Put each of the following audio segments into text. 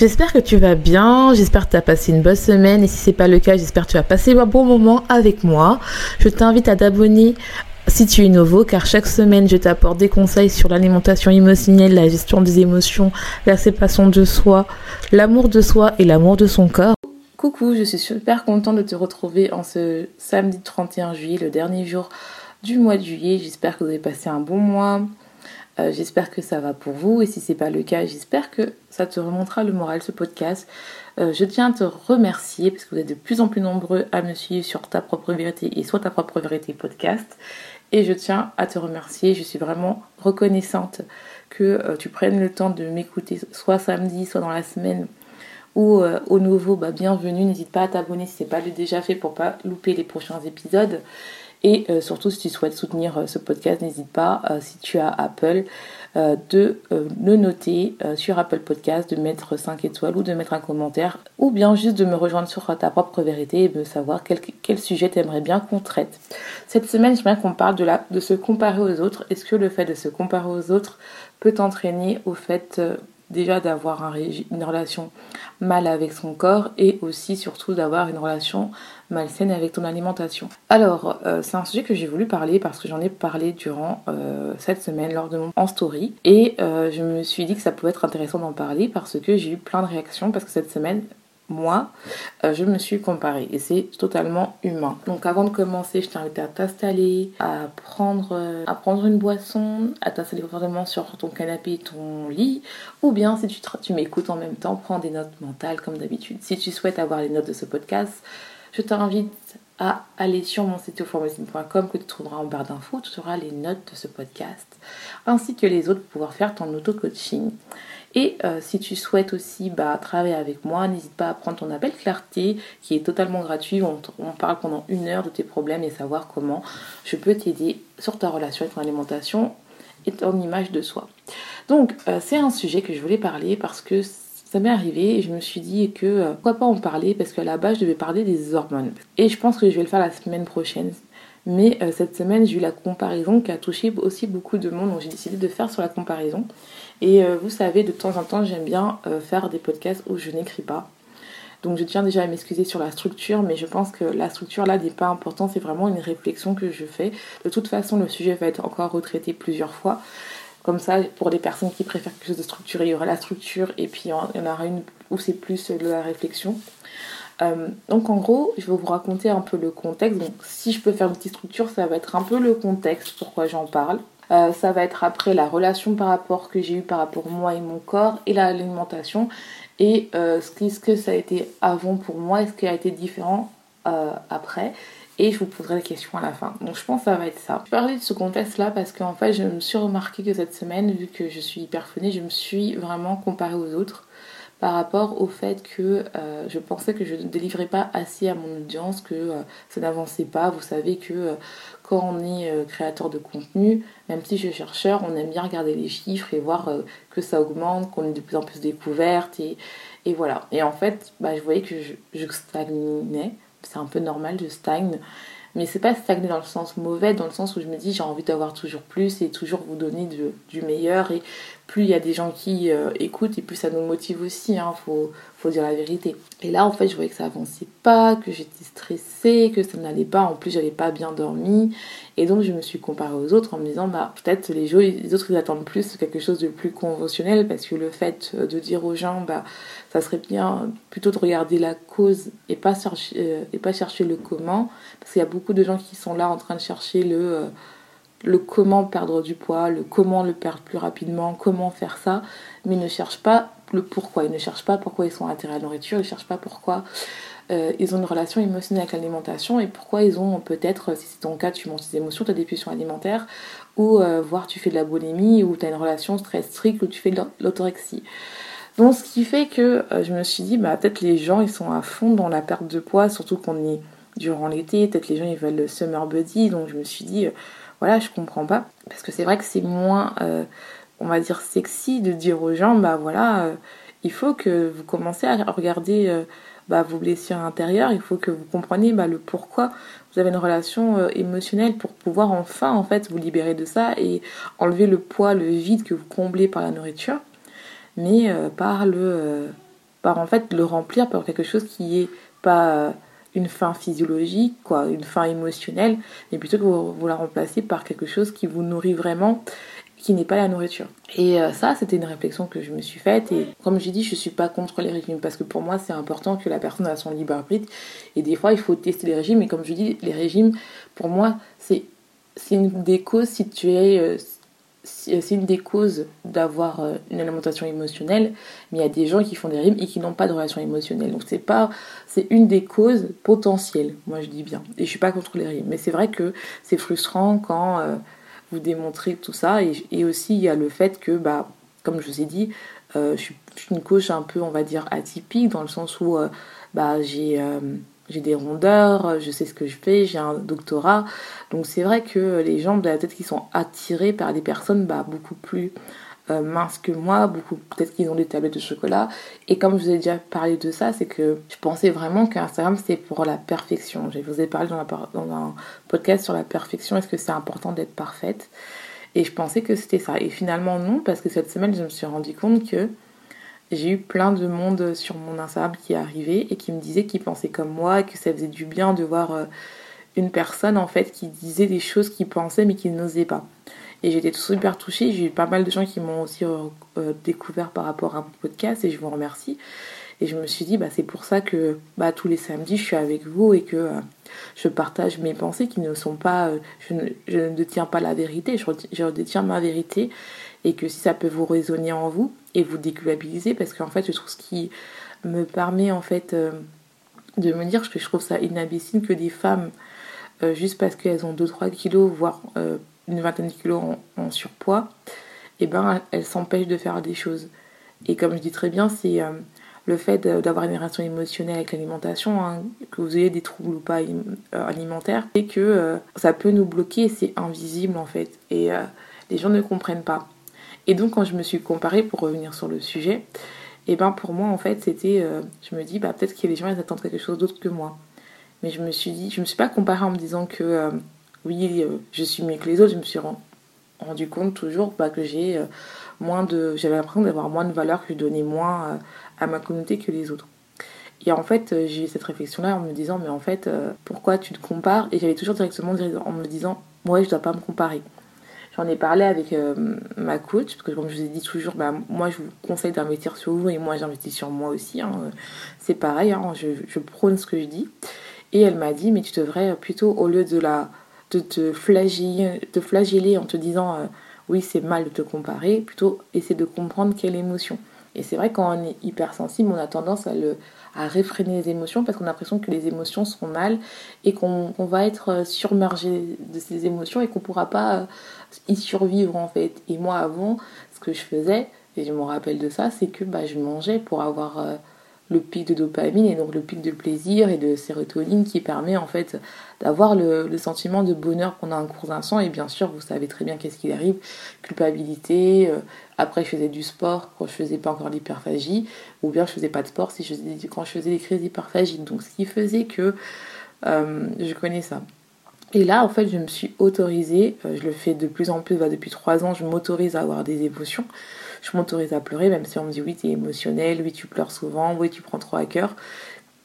J'espère que tu vas bien, j'espère que tu as passé une bonne semaine et si c'est pas le cas, j'espère que tu vas passer un bon moment avec moi. Je t'invite à t'abonner si tu es nouveau, car chaque semaine, je t'apporte des conseils sur l'alimentation émotionnelle, la gestion des émotions, la séparation de soi, l'amour de soi et l'amour de son corps. Coucou, je suis super contente de te retrouver en ce samedi 31 juillet, le dernier jour du mois de juillet. J'espère que vous avez passé un bon mois. Euh, j'espère que ça va pour vous et si c'est pas le cas, j'espère que ça te remontera le moral ce podcast. Euh, je tiens à te remercier parce que vous êtes de plus en plus nombreux à me suivre sur ta propre vérité et soit ta propre vérité podcast. Et je tiens à te remercier. Je suis vraiment reconnaissante que euh, tu prennes le temps de m'écouter soit samedi, soit dans la semaine ou au nouveau, bah, bienvenue. N'hésite pas à t'abonner si ce n'est pas déjà fait pour pas louper les prochains épisodes. Et euh, surtout, si tu souhaites soutenir euh, ce podcast, n'hésite pas, euh, si tu as Apple, de le noter sur Apple Podcast, de mettre 5 étoiles ou de mettre un commentaire, ou bien juste de me rejoindre sur ta propre vérité et de savoir quel, quel sujet tu aimerais bien qu'on traite. Cette semaine, j'aimerais qu'on parle de, la, de se comparer aux autres. Est-ce que le fait de se comparer aux autres peut t'entraîner au fait déjà d'avoir un une relation mal avec son corps et aussi surtout d'avoir une relation malsaine avec ton alimentation. Alors, euh, c'est un sujet que j'ai voulu parler parce que j'en ai parlé durant euh, cette semaine lors de mon story et euh, je me suis dit que ça pouvait être intéressant d'en parler parce que j'ai eu plein de réactions parce que cette semaine moi, je me suis comparée et c'est totalement humain. Donc avant de commencer, je t'invite à t'installer, à prendre, prendre une boisson, à t'installer confortablement sur ton canapé, ton lit, ou bien si tu, m'écoutes en même temps, prends des notes mentales comme d'habitude. Si tu souhaites avoir les notes de ce podcast, je t'invite à aller sur mon site pharmacie.com que tu trouveras en barre d'infos, tu auras les notes de ce podcast, ainsi que les autres pour pouvoir faire ton auto-coaching. Et euh, si tu souhaites aussi bah, travailler avec moi, n'hésite pas à prendre ton appel clarté qui est totalement gratuit. On, parle pendant une heure de tes problèmes et savoir comment je peux t'aider sur ta relation avec ton alimentation et ton image de soi. Donc euh, c'est un sujet que je voulais parler parce que ça m'est arrivé et je me suis dit que euh, pourquoi pas en parler parce qu'à la base je devais parler des hormones. Et je pense que je vais le faire la semaine prochaine. Mais euh, cette semaine j'ai eu la comparaison qui a touché aussi beaucoup de monde donc j'ai décidé de faire sur la comparaison. Et euh, vous savez de temps en temps j'aime bien faire des podcasts où je n'écris pas. Donc je tiens déjà à m'excuser sur la structure, mais je pense que la structure là n'est pas importante, c'est vraiment une réflexion que je fais. De toute façon, le sujet va être encore retraité plusieurs fois. Comme ça, pour les personnes qui préfèrent quelque chose de structuré, il y aura la structure et puis il y en aura une où c'est plus de la réflexion. Euh, donc en gros, je vais vous raconter un peu le contexte. Donc si je peux faire une petite structure, ça va être un peu le contexte, pourquoi j'en parle. Euh, ça va être après la relation par rapport que j'ai eu par rapport moi et mon corps et l'alimentation et euh, ce, que ça a été avant pour moi et ce qui a été différent après et je vous poserai la question à la fin. Donc je pense que ça va être ça. Je parlais de ce contexte-là parce qu'en fait, je me suis remarqué que cette semaine, vu que je suis hyper je me suis vraiment comparée aux autres par rapport au fait que euh, je pensais que je ne délivrais pas assez à mon audience, que euh, ça n'avançait pas. Vous savez que euh, quand on est créateur de contenu, même si je suis chercheur, on aime bien regarder les chiffres et voir que ça augmente, qu'on est de plus en plus découverte et, et voilà. Et en fait, bah, je voyais que je, stagnais c'est un peu normal, je stagne. Mais c'est pas stagner dans le sens mauvais, dans le sens où je me dis j'ai envie d'avoir toujours plus et toujours vous donner du meilleur. Et plus il y a des gens qui euh, écoutent et plus ça nous motive aussi, hein, faut, dire la vérité. Et là en fait je voyais que ça avançait pas, que j'étais stressée, que ça n'allait pas. En plus j'avais pas bien dormi. Et donc je me suis comparée aux autres en me disant, bah peut-être les, autres ils attendent plus quelque chose de plus conventionnel parce que le fait de dire aux gens, bah ça serait bien plutôt de regarder la cause et pas chercher, euh, et pas chercher le comment. Parce qu'il y a beaucoup de gens qui sont là en train de chercher le, euh, le comment perdre du poids, le comment le perdre plus rapidement, comment faire ça, mais ils ne cherchent pas le pourquoi. Ils ne cherchent pas pourquoi ils sont attirés à la nourriture, ils ne cherchent pas pourquoi euh, ils ont une relation émotionnelle avec l'alimentation et pourquoi ils ont peut-être, si c'est ton cas, tu montes tes émotions, tu as des pulsions alimentaires, ou euh, voire tu fais de la boulimie, ou tu as une relation très stricte, ou tu fais de l'autorexie. Donc ce qui fait que euh, je me suis dit, bah, peut-être les gens ils sont à fond dans la perte de poids, surtout qu'on est durant l'été, peut-être les gens ils veulent le summer body, donc je me suis dit, voilà, je comprends pas, parce que c'est vrai que c'est moins, on va dire, sexy de dire aux gens, bah voilà, il faut que vous commencez à regarder bah, vos blessures intérieures, il faut que vous compreniez bah, le pourquoi vous avez une relation euh, émotionnelle pour pouvoir enfin en fait vous libérer de ça et enlever le poids, le vide que vous comblez par la nourriture, mais euh, par le euh, par en fait le remplir par quelque chose qui est pas une fin physiologique, quoi, une fin émotionnelle, mais plutôt que vous, vous la remplacez par quelque chose qui vous nourrit vraiment qui n'est pas la nourriture. Et euh, ça, c'était une réflexion que je me suis faite. Et comme j'ai dit, je suis pas contre les régimes parce que pour moi, c'est important que la personne a son libre arbitre. Et des fois, il faut tester les régimes. Et comme je dis, les régimes, pour moi, c'est une des causes si tu es. Euh, c'est une des causes d'avoir euh, une alimentation émotionnelle, mais il y a des gens qui font des régimes et qui n'ont pas de relation émotionnelle. Donc c'est pas, c'est une des causes potentielles, moi je dis bien. Et je suis pas contre les régimes, mais c'est vrai que c'est frustrant quand vous démontrer tout ça. Et, aussi, il y a le fait que, bah, comme je vous ai dit, euh, je, suis, une coach un peu, on va dire, atypique, dans le sens où euh, bah, j'ai euh, j'ai des rondeurs, je sais ce que je fais, j'ai un doctorat. Donc c'est vrai que les gens, peut-être qu'ils sont attirés par des personnes bah, beaucoup plus euh, minces que moi, beaucoup peut-être qu'ils ont des tablettes de chocolat. Et comme je vous ai déjà parlé de ça, c'est que je pensais vraiment qu'Instagram c'était pour la perfection. Je vous ai parlé dans, dans un podcast sur la perfection, est-ce que c'est important d'être parfaite? Et je pensais que c'était ça. Et finalement non, parce que cette semaine je me suis rendu compte que j'ai eu plein de monde sur mon Instagram qui est arrivé et qui me disait qu'ils pensaient comme moi, que ça faisait du bien de voir euh, une personne en fait qui disait des choses qu'il pensait mais qu'il n'osait pas. Et j'étais super touchée. J'ai eu pas mal de gens qui m'ont aussi euh, euh, découvert par rapport à mon podcast et je vous remercie. Et je me suis dit, bah, c'est pour ça que bah, tous les samedis, je suis avec vous et que je partage mes pensées qui ne sont pas. je, ne, je, ne, détiens pas la vérité, je, je, détiens ma vérité. Et que si ça peut vous résonner en vous et vous déculpabiliser, parce qu'en fait, je trouve ce qui me permet en fait de me dire que je trouve ça inabissime que des femmes, juste parce qu'elles ont 2-3 kilos, voire une vingtaine de kilos en, surpoids, et eh ben elle s'empêche de faire des choses. Et comme je dis très bien, c'est euh, le fait d'avoir une relation émotionnelle avec l'alimentation, hein, que vous ayez des troubles ou pas euh, alimentaires, et que euh, ça peut nous bloquer, c'est invisible en fait. Et les gens ne comprennent pas. Et donc quand je me suis comparée, pour revenir sur le sujet, et eh ben pour moi en fait c'était, je me dis bah peut-être que les gens ils attendent quelque chose d'autre que moi. Mais je me suis dit, je me suis pas comparée en me disant que oui, euh, je suis mieux que les autres, je me suis rendu compte toujours bah, que j'ai euh, moins de. J'avais l'impression d'avoir moins de valeur, que je donnais moins euh, à ma communauté que les autres. Et en fait, j'ai eu cette réflexion-là en me disant, mais en fait, pourquoi tu te compares? Et j'avais toujours directement en me disant, moi, je dois pas me comparer. J'en ai parlé avec ma coach, parce que comme je vous ai dit toujours, bah, moi, je vous conseille d'investir sur vous et moi, j'investis sur moi aussi. Hein. C'est pareil, hein, je, prône ce que je dis. Et elle m'a dit, mais tu devrais plutôt, au lieu de la de te flageller, te flageller en te disant euh, oui c'est mal de te comparer, plutôt essayer de comprendre quelle émotion. Et c'est vrai quand on est hypersensible, on a tendance à, le, à réfréner les émotions parce qu'on a l'impression que les émotions sont mal et qu'on va être euh, submergé de ces émotions et qu'on ne pourra pas euh, y survivre en fait. Et moi avant, ce que je faisais, et je me rappelle de ça, c'est que bah, je mangeais pour avoir le pic de dopamine et donc le pic de plaisir et de sérotonine qui permet en fait d'avoir le, sentiment de bonheur pendant un cours d'instant et bien sûr vous savez très bien qu'est-ce qui arrive. Culpabilité euh, après je faisais du sport quand je faisais pas encore l'hyperphagie ou bien je faisais pas de sport si je faisais, quand je faisais des crises d'hyperphagie. Donc ce qui faisait que euh, je connais ça et là, en fait, je me suis autorisée, euh, je le fais de plus en plus, bah, depuis trois ans, je m'autorise à avoir des émotions je m'autorise à pleurer, même si on me dit oui, tu es émotionnel, oui, tu pleures souvent, oui, tu prends trop à cœur.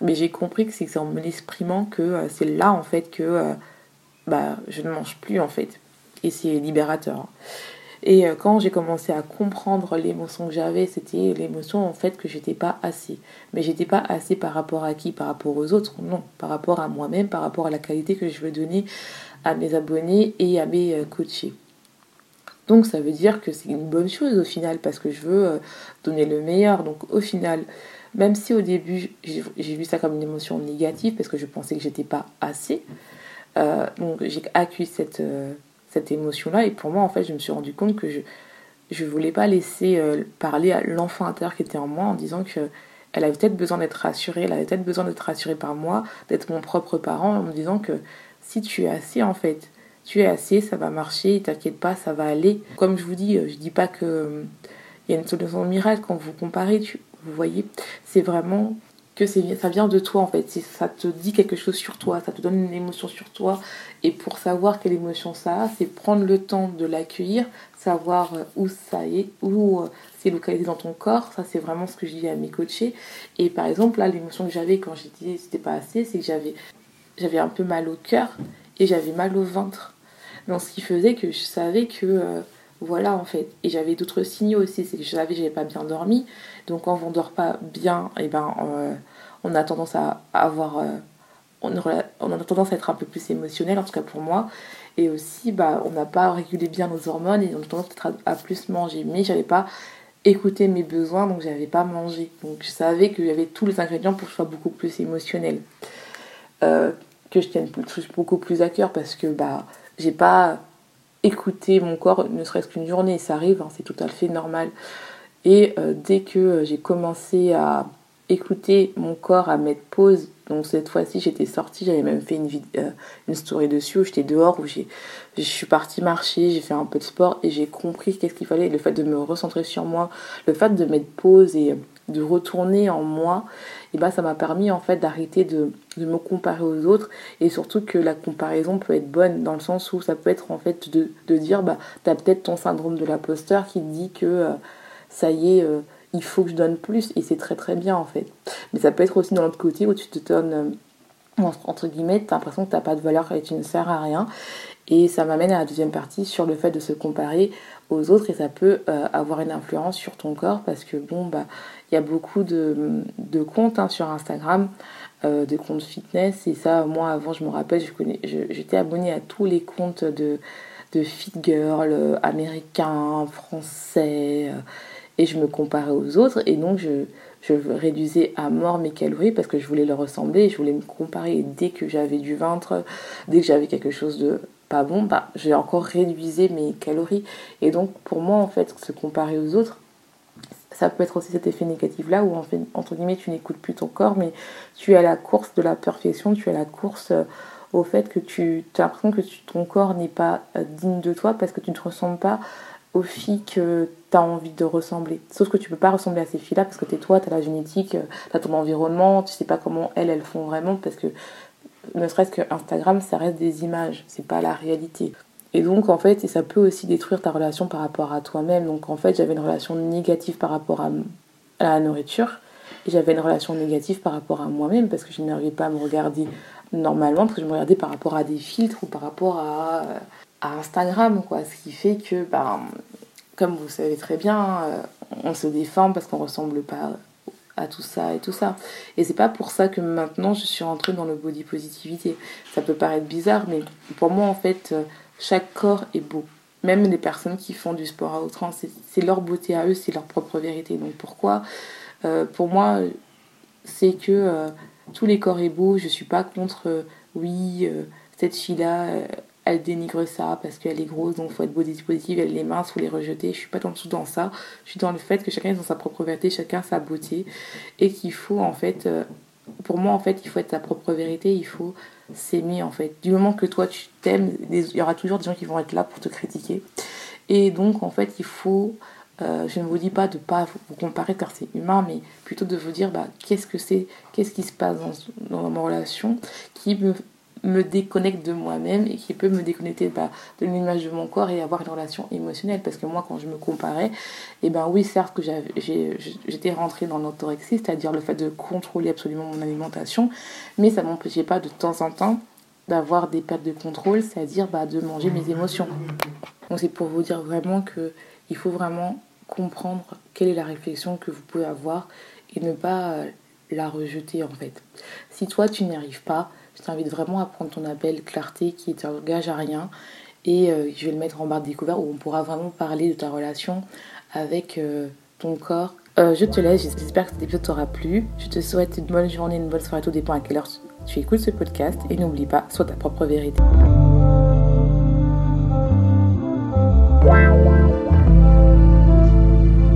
Mais j'ai compris que c'est en me l'exprimant que euh, c'est là, en fait, que euh, bah, je ne mange plus en fait. Et c'est libérateur. Hein. Et euh, quand j'ai commencé à comprendre l'émotion que j'avais, c'était l'émotion en fait que j'étais pas assez. Mais j'étais pas assez par rapport à qui? Par rapport aux autres? Non, par rapport à moi-même, par rapport à la qualité que je veux donner à mes abonnés et à mes euh, coachés. Donc ça veut dire que c'est une bonne chose au final parce que je veux euh, donner le meilleur. Donc au final, même si au début j'ai vu ça comme une émotion négative parce que je pensais que j'étais pas assez, donc j'ai accueilli cette cette émotion-là. Et pour moi, en fait, je me suis rendu compte que je ne voulais pas laisser euh, parler à l'enfant intérieur qui était en moi en disant que elle avait peut-être besoin d'être rassurée, elle avait peut-être besoin d'être rassurée par moi, d'être mon propre parent, en me disant que si tu es assez, en fait, tu es assez, ça va marcher, t'inquiète pas, ça va aller. Comme je vous dis, euh, je dis pas que euh, il y a une solution miracle quand vous comparez, tu, vous voyez, c'est vraiment que ça vient de toi en fait. Ça te dit quelque chose sur toi, ça te donne une émotion sur toi. Et pour savoir quelle émotion ça a, c'est prendre le temps de l'accueillir, savoir euh, où ça est, où euh, c'est localisé dans ton corps. Ça, c'est vraiment ce que je dis à mes coachés. Et par exemple, là, l'émotion que j'avais quand j'ai dit c'était pas assez, c'est que j'avais, j'avais un peu mal au cœur et j'avais mal au ventre. Donc, ce qui faisait que je savais que. Euh, voilà en fait. Et j'avais d'autres signaux aussi, c'est que je savais que j'avais pas bien dormi. Donc quand on dort pas bien, et eh ben on a tendance à avoir euh, on, a tendance à être un peu plus émotionnel, en tout cas pour moi. Et aussi, bah, on n'a pas régulé bien nos hormones et on a tendance à, plus manger. Mais j'avais pas écouté mes besoins, donc j'avais pas mangé. Donc je savais qu'il y avait tous les ingrédients pour que je sois beaucoup plus émotionnelle. Euh, que je tienne beaucoup plus à cœur parce que bah, j'ai pas écouter mon corps ne serait-ce qu'une journée, ça arrive, hein, c'est tout à fait normal. Et euh, dès que j'ai commencé à écouter mon corps, à mettre pause, donc cette fois-ci j'étais sortie, j'avais même fait une, euh, une story dessus où j'étais dehors, où je suis partie marcher, j'ai fait un peu de sport et j'ai compris qu'est-ce qu'il fallait, le fait de me recentrer sur moi, le fait de mettre pause et de retourner en moi, et bah ça m'a permis en fait d'arrêter de, me comparer aux autres et surtout que la comparaison peut être bonne dans le sens où ça peut être en fait de, de dire bah t'as peut-être ton syndrome de l'imposteur qui dit que euh, ça y est euh, il faut que je donne plus et c'est très très bien en fait mais ça peut être aussi dans l'autre côté où tu te donnes euh, entre guillemets t'as l'impression que t'as pas de valeur et tu ne sers à rien et ça m'amène à la deuxième partie sur le fait de se comparer aux autres et ça peut avoir une influence sur ton corps parce que bon bah il y a beaucoup de, de comptes hein, sur Instagram, euh, de comptes fitness. Et ça, moi, avant, je me rappelle, j'étais abonnée à tous les comptes de, de fit girl euh, américains, français. Euh, et je me comparais aux autres. Et donc, je, je réduisais à mort mes calories parce que je voulais leur ressembler. Je voulais me comparer. Et dès que j'avais du ventre, dès que j'avais quelque chose de pas bon, bah, j'ai encore réduisé mes calories. Et donc, pour moi, en fait, se comparer aux autres, ça peut être aussi cet effet négatif là où en fait, entre guillemets tu n'écoutes plus ton corps mais tu es à la course de la perfection, tu es à la course euh, au fait que tu as l'impression que ton corps n'est pas euh, digne de toi parce que tu ne te ressembles pas aux filles que tu as envie de ressembler. Sauf que tu peux pas ressembler à ces filles-là parce que tu es toi, tu as la génétique, euh, tu as ton environnement, tu sais pas comment elles, elles font vraiment parce que ne serait-ce que Instagram, ça reste des images, c'est pas la réalité. Et donc, en fait, ça peut aussi détruire ta relation par rapport à toi-même. Donc, en fait, j'avais une relation négative par rapport à, la nourriture. Et j'avais une relation négative par rapport à moi-même parce que je n'arrivais pas à me regarder normalement, parce que je me regardais par rapport à des filtres ou par rapport à, à Instagram, quoi. Ce qui fait que, ben, comme vous savez très bien, euh, on se déforme parce qu'on ressemble pas à tout ça et tout ça. Et c'est pas pour ça que maintenant je suis rentrée dans le body positivité. Ça peut paraître bizarre, mais pour moi, en fait, euh, chaque corps est beau. Même les personnes qui font du sport à outrance, c'est leur beauté à eux, c'est leur propre vérité. Donc pourquoi euh, Pour moi, c'est que tous les corps est beau. Je suis pas contre, oui, cette fille-là, elle dénigre ça parce qu'elle est grosse, donc il faut être beau positive, elle est mince, faut les rejeter. Je suis pas dans tout dans ça. Je suis dans le fait que chacun est dans sa propre vérité, chacun sa beauté, et qu'il faut en fait, pour moi en fait, il faut être sa propre vérité, il faut s'aimer en fait. Du moment que toi tu t'aimes, il y aura toujours des gens qui vont être là pour te critiquer. Et donc en fait, il faut, euh, je ne vous dis pas de pas vous comparer car c'est humain, mais plutôt de vous dire bah, qu'est-ce que c'est, qu'est-ce qui se passe dans, dans ma relation qui me me déconnecte de moi-même et qui peut me déconnecter bah, de l'image de mon corps et avoir une relation émotionnelle. Parce que moi, quand je me comparais, et eh ben oui, certes que j'étais rentrée dans l'orthorexie, c'est-à-dire le fait de contrôler absolument mon alimentation, mais ça m'empêchait pas de temps en temps d'avoir des pertes de contrôle, c'est-à-dire bah, de manger mes émotions. Donc c'est pour vous dire vraiment que il faut vraiment comprendre quelle est la réflexion que vous pouvez avoir et ne pas euh, la rejeter en fait. Si toi tu n'y arrives pas, je t'invite vraiment à prendre ton appel clarté qui t'engage à rien et euh, je vais le mettre en barre découverte où on pourra vraiment parler de ta relation avec euh, ton corps. je te laisse, j'espère que cet épisode t'aura plu. Je te souhaite une bonne journée, une bonne soirée, tout dépend à quelle heure tu écoutes ce podcast et n'oublie pas, sois ta propre vérité.